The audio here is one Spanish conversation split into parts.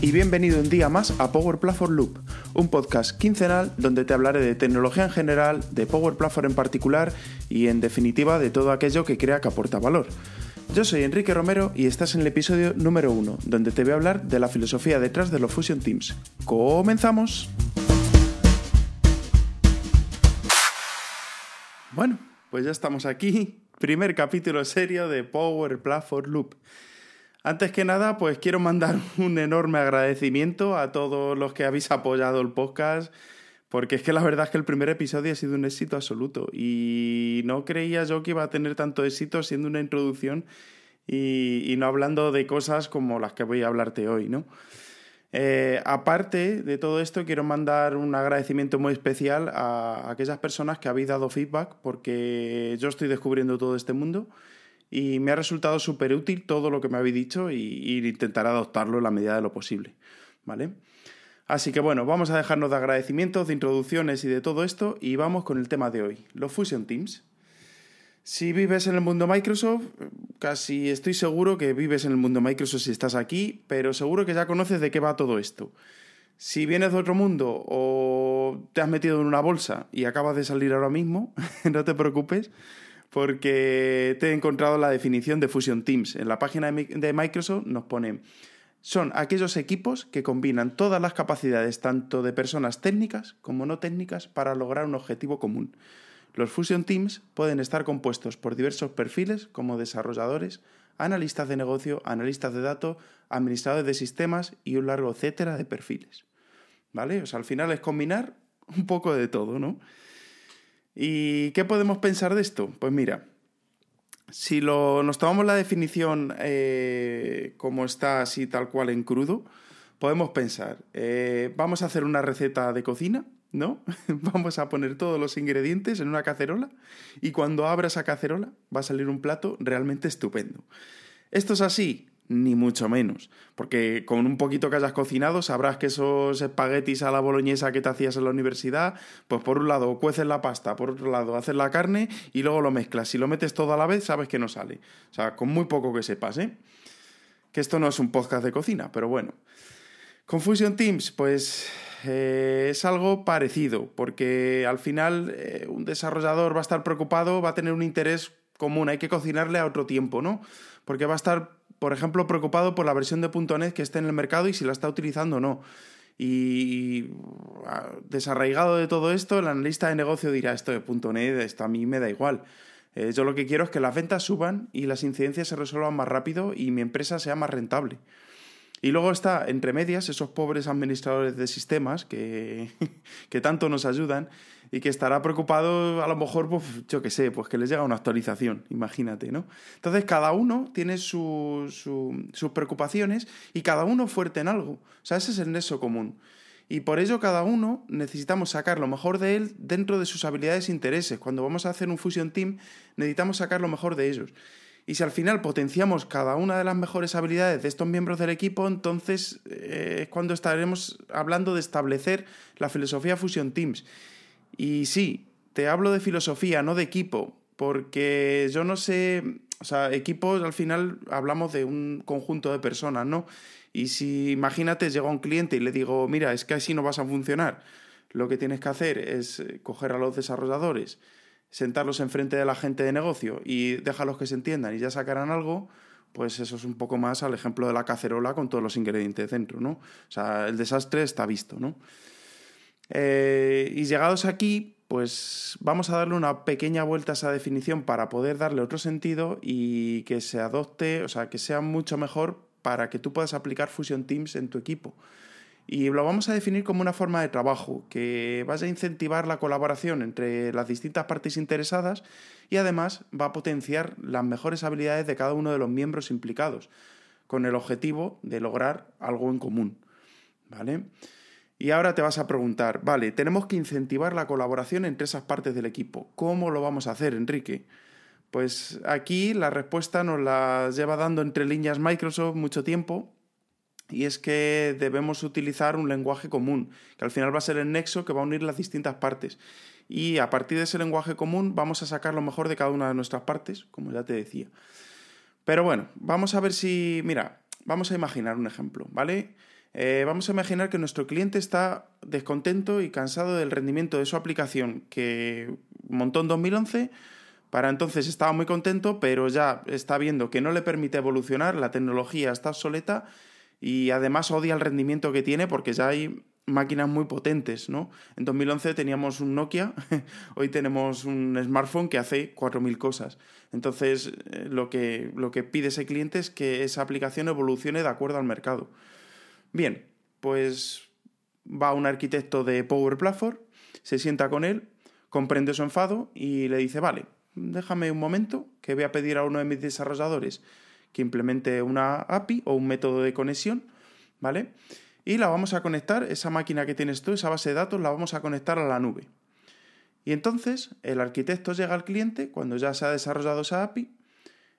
y bienvenido un día más a Power Platform Loop, un podcast quincenal donde te hablaré de tecnología en general, de Power Platform en particular y en definitiva de todo aquello que crea que aporta valor. Yo soy Enrique Romero y estás en el episodio número 1, donde te voy a hablar de la filosofía detrás de los Fusion Teams. ¡Comenzamos! Bueno, pues ya estamos aquí. Primer capítulo serio de Power Platform Loop. Antes que nada, pues quiero mandar un enorme agradecimiento a todos los que habéis apoyado el podcast, porque es que la verdad es que el primer episodio ha sido un éxito absoluto y no creía yo que iba a tener tanto éxito siendo una introducción y, no hablando de cosas como las que voy a hablarte hoy, ¿no? Eh, aparte de todo esto, quiero mandar un agradecimiento muy especial a aquellas personas que habéis dado feedback, porque yo estoy descubriendo todo este mundo y me ha resultado súper útil todo lo que me habéis dicho y, y, intentar adoptarlo en la medida de lo posible. ¿Vale? Así que bueno, vamos a dejarnos de agradecimientos, de introducciones y de todo esto y vamos con el tema de hoy, los Fusion Teams. Si vives en el mundo Microsoft, casi estoy seguro que vives en el mundo Microsoft si estás aquí, pero seguro que ya conoces de qué va todo esto. Si vienes de otro mundo o te has metido en una bolsa y acabas de salir ahora mismo, no te preocupes, porque te he encontrado la definición de Fusion Teams. En la página de Microsoft nos pone, son aquellos equipos que combinan todas las capacidades tanto de personas técnicas como no técnicas para lograr un objetivo común. Los Fusion Teams pueden estar compuestos por diversos perfiles como desarrolladores, analistas de negocio, analistas de datos, administradores de sistemas y un largo etcétera de perfiles. ¿Vale? O sea, al final es combinar un poco de todo, ¿no? ¿Y qué podemos pensar de esto? Pues mira, si lo, nos tomamos la definición eh, como está así tal cual en crudo, podemos pensar, eh, vamos a hacer una receta de cocina, ¿no? vamos a poner todos los ingredientes en una cacerola y cuando abra esa cacerola va a salir un plato realmente estupendo. Esto es así, ni mucho menos. Porque con un poquito que hayas cocinado, sabrás que esos espaguetis a la boloñesa que te hacías en la universidad, pues por un lado cueces la pasta, por otro lado haces la carne y luego lo mezclas. Si lo metes todo a la vez, sabes que no sale. O sea, con muy poco que sepas, ¿eh? Que esto no es un podcast de cocina, pero bueno. Confusion Teams, pues eh, es algo parecido, porque al final eh, un desarrollador va a estar preocupado, va a tener un interés común, hay que cocinarle a otro tiempo, ¿no? Porque va a estar por ejemplo, preocupado por la versión de .NET que esté en el mercado y si la está utilizando o no. Y ah, desarraigado de todo esto, el analista de negocio dirá, esto de .NET, esto a mí me da igual. Eh, yo lo que quiero es que las ventas suban y las incidencias se resuelvan más rápido y mi empresa sea más rentable. Y luego está, entre medias, esos pobres administradores de sistemas que, que tanto nos ayudan y que estará preocupado a lo mejor, pues, yo qué sé, pues que les llega una actualización, imagínate, ¿no? Entonces cada uno tiene sus preocupaciones y cada uno fuerte en algo. O sea, ese es el nexo común. Y por ello cada uno necesitamos sacar lo mejor de él dentro de sus habilidades e intereses. Cuando vamos a hacer un Fusion Team, necesitamos sacar lo mejor de ellos. Y si al final potenciamos cada una de las mejores habilidades de estos miembros del equipo, entonces eh, es cuando estaremos hablando de establecer la filosofía Fusion Teams. Y sí, te hablo de filosofía, no de equipo, porque yo no sé, o sea, equipos al final hablamos de un conjunto de personas, ¿no? Y si imagínate, llega un cliente y le digo, mira, es que así no vas a funcionar, lo que tienes que hacer es eh, coger a los desarrolladores, sentarlos enfrente de la gente de negocio y déjalos que se entiendan y ya sacarán algo, pues eso es un poco más al ejemplo de la cacerola con todos los ingredientes dentro, ¿no? O sea, el desastre está visto, ¿no? Eh, y llegados aquí, pues vamos a darle una pequeña vuelta a esa definición para poder darle otro sentido y que se adopte, o sea, que sea mucho mejor para que tú puedas aplicar Fusion Teams en tu equipo. Y lo vamos a definir como una forma de trabajo que vaya a incentivar la colaboración entre las distintas partes interesadas y además va a potenciar las mejores habilidades de cada uno de los miembros implicados, con el objetivo de lograr algo en común. ¿Vale? Y ahora te vas a preguntar, vale, tenemos que incentivar la colaboración entre esas partes del equipo. ¿Cómo lo vamos a hacer, Enrique? Pues aquí la respuesta nos la lleva dando entre líneas Microsoft mucho tiempo y es que debemos utilizar un lenguaje común, que al final va a ser el nexo que va a unir las distintas partes. Y a partir de ese lenguaje común vamos a sacar lo mejor de cada una de nuestras partes, como ya te decía. Pero bueno, vamos a ver si, mira, vamos a imaginar un ejemplo, ¿vale? Eh, vamos a imaginar que nuestro cliente está descontento y cansado del rendimiento de su aplicación que montó en 2011. Para entonces estaba muy contento, pero ya está viendo que no le permite evolucionar, la tecnología está obsoleta y además odia el rendimiento que tiene porque ya hay máquinas muy potentes, ¿no? En 2011 teníamos un Nokia, hoy tenemos un smartphone que hace 4.000 cosas. Entonces, eh, lo que, lo que pide ese cliente es que esa aplicación evolucione de acuerdo al mercado. Bien, pues va un arquitecto de Power Platform, se sienta con él, comprende su enfado y le dice, vale, déjame un momento que voy a pedir a uno de mis desarrolladores que implemente una API o un método de conexión, ¿vale? Y la vamos a conectar, esa máquina que tienes tú, esa base de datos, la vamos a conectar a la nube. Y entonces el arquitecto llega al cliente cuando ya se ha desarrollado esa API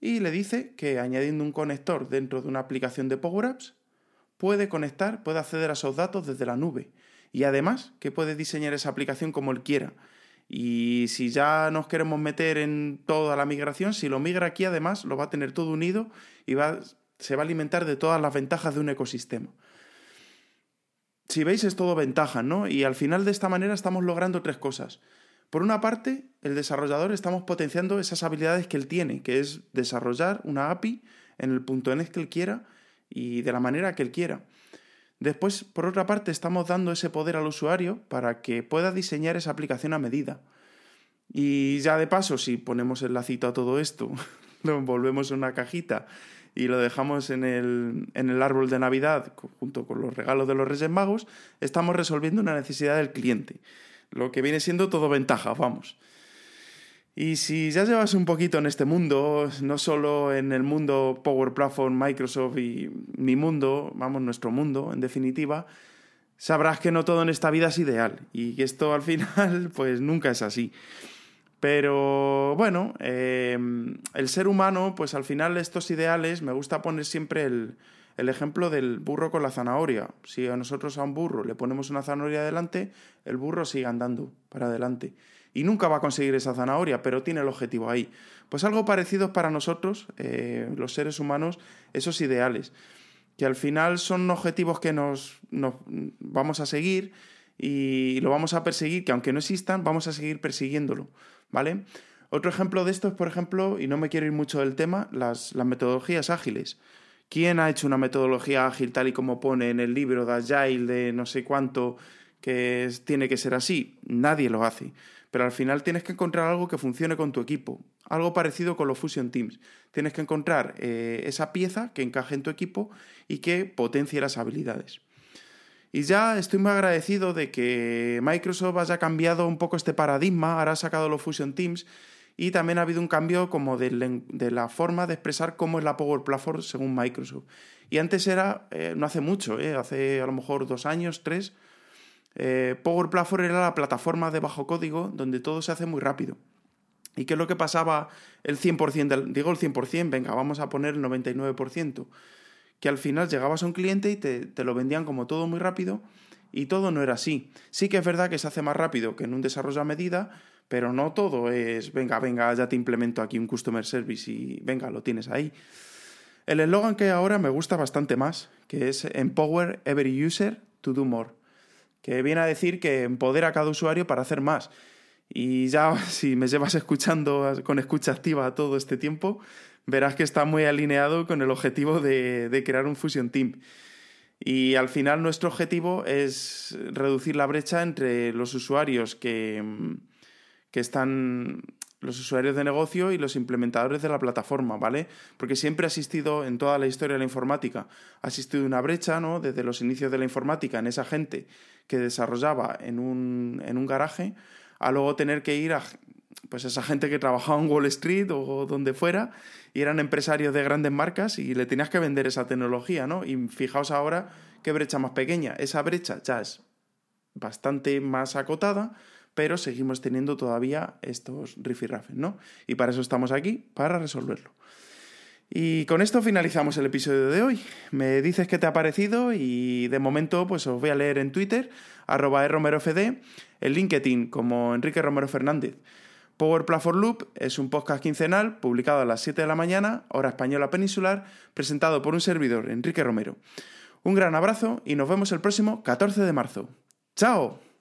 y le dice que añadiendo un conector dentro de una aplicación de Power Apps, puede conectar, puede acceder a esos datos desde la nube. Y además que puede diseñar esa aplicación como él quiera. Y si ya nos queremos meter en toda la migración, si lo migra aquí además lo va a tener todo unido y va, se va a alimentar de todas las ventajas de un ecosistema. Si veis es todo ventaja, ¿no? Y al final de esta manera estamos logrando tres cosas. Por una parte, el desarrollador estamos potenciando esas habilidades que él tiene, que es desarrollar una API en el punto en que él quiera y de la manera que él quiera. Después, por otra parte, estamos dando ese poder al usuario para que pueda diseñar esa aplicación a medida. Y ya de paso, si ponemos el lacito a todo esto, lo envolvemos en una cajita y lo dejamos en el, en el árbol de Navidad junto con los regalos de los Reyes Magos, estamos resolviendo una necesidad del cliente. Lo que viene siendo todo ventaja, vamos. Y si ya llevas un poquito en este mundo, no solo en el mundo Power Platform, Microsoft y mi mundo, vamos, nuestro mundo, en definitiva, sabrás que no todo en esta vida es ideal y que esto al final, pues nunca es así. Pero bueno, em, el ser humano, pues al final estos ideales, me gusta poner siempre el, el ejemplo del burro con la zanahoria. Si a nosotros a un burro le ponemos una zanahoria adelante, el burro sigue andando para adelante y nunca va a conseguir esa zanahoria, pero tiene el objetivo ahí. Pues algo parecido para nosotros, eh, los seres humanos, esos ideales, que al final son objetivos que nos, nos vamos a seguir y lo vamos a perseguir, que aunque no existan, vamos a seguir persiguiéndolo, ¿vale? Otro ejemplo de esto es, por ejemplo, y no me quiero ir mucho del tema, las, las metodologías ágiles. ¿Quién ha hecho una metodología ágil tal y como pone en el libro de Agile de no sé cuánto que tiene que ser así? Nadie lo hace pero al final tienes que encontrar algo que funcione con tu equipo. Algo parecido con los Fusion Teams. Tienes que encontrar eh, esa pieza que encaje en tu equipo y que potencie las habilidades. Y ya estoy muy agradecido de que Microsoft haya cambiado un poco este paradigma, ahora ha sacado los Fusion Teams y también ha habido un cambio como de, la forma de expresar cómo es la Power Platform según Microsoft. Y antes era, eh, no hace mucho, eh, hace a lo mejor dos años, tres, eh, Power Platform era la plataforma de bajo código donde todo se hace muy rápido. ¿Y qué es lo que pasaba el 100%? Del, digo el 100%, venga, vamos a poner el 99%. Que al final llegabas a un cliente y te, te lo vendían como todo muy rápido y todo no era así. Sí que es verdad que se hace más rápido que en un desarrollo a medida, pero no todo es, venga, venga, ya te implemento aquí un Customer Service y venga, lo tienes ahí. El eslogan que ahora me gusta bastante más, que es Empower Every User to Do More que viene a decir que empodera a cada usuario para hacer más. Y ya si me llevas escuchando con escucha activa todo este tiempo, verás que está muy alineado con el objetivo de, crear un Fusion Team. Y al final nuestro objetivo es reducir la brecha entre los usuarios que, que están los usuarios de negocio y los implementadores de la plataforma, ¿vale? Porque siempre ha existido en toda la historia de la informática, ha existido una brecha, ¿no? Desde los inicios de la informática en esa gente que desarrollaba en un, en un garaje, a luego tener que ir a pues esa gente que trabajaba en Wall Street o donde fuera y eran empresarios de grandes marcas y le tenías que vender esa tecnología, ¿no? Y fijaos ahora qué brecha más pequeña. Esa brecha ya es bastante más acotada, pero seguimos teniendo todavía estos rifirrafes, ¿no? Y para eso estamos aquí, para resolverlo. Y con esto finalizamos el episodio de hoy. Me dices qué te ha parecido y de momento pues os voy a leer en Twitter, arroba romerofd, en LinkedIn como Enrique Romero Fernández. Power Platform Loop es un podcast quincenal publicado a las 7 de la mañana, hora española peninsular, presentado por un servidor, Enrique Romero. Un gran abrazo y nos vemos el próximo 14 de marzo. ¡Chao!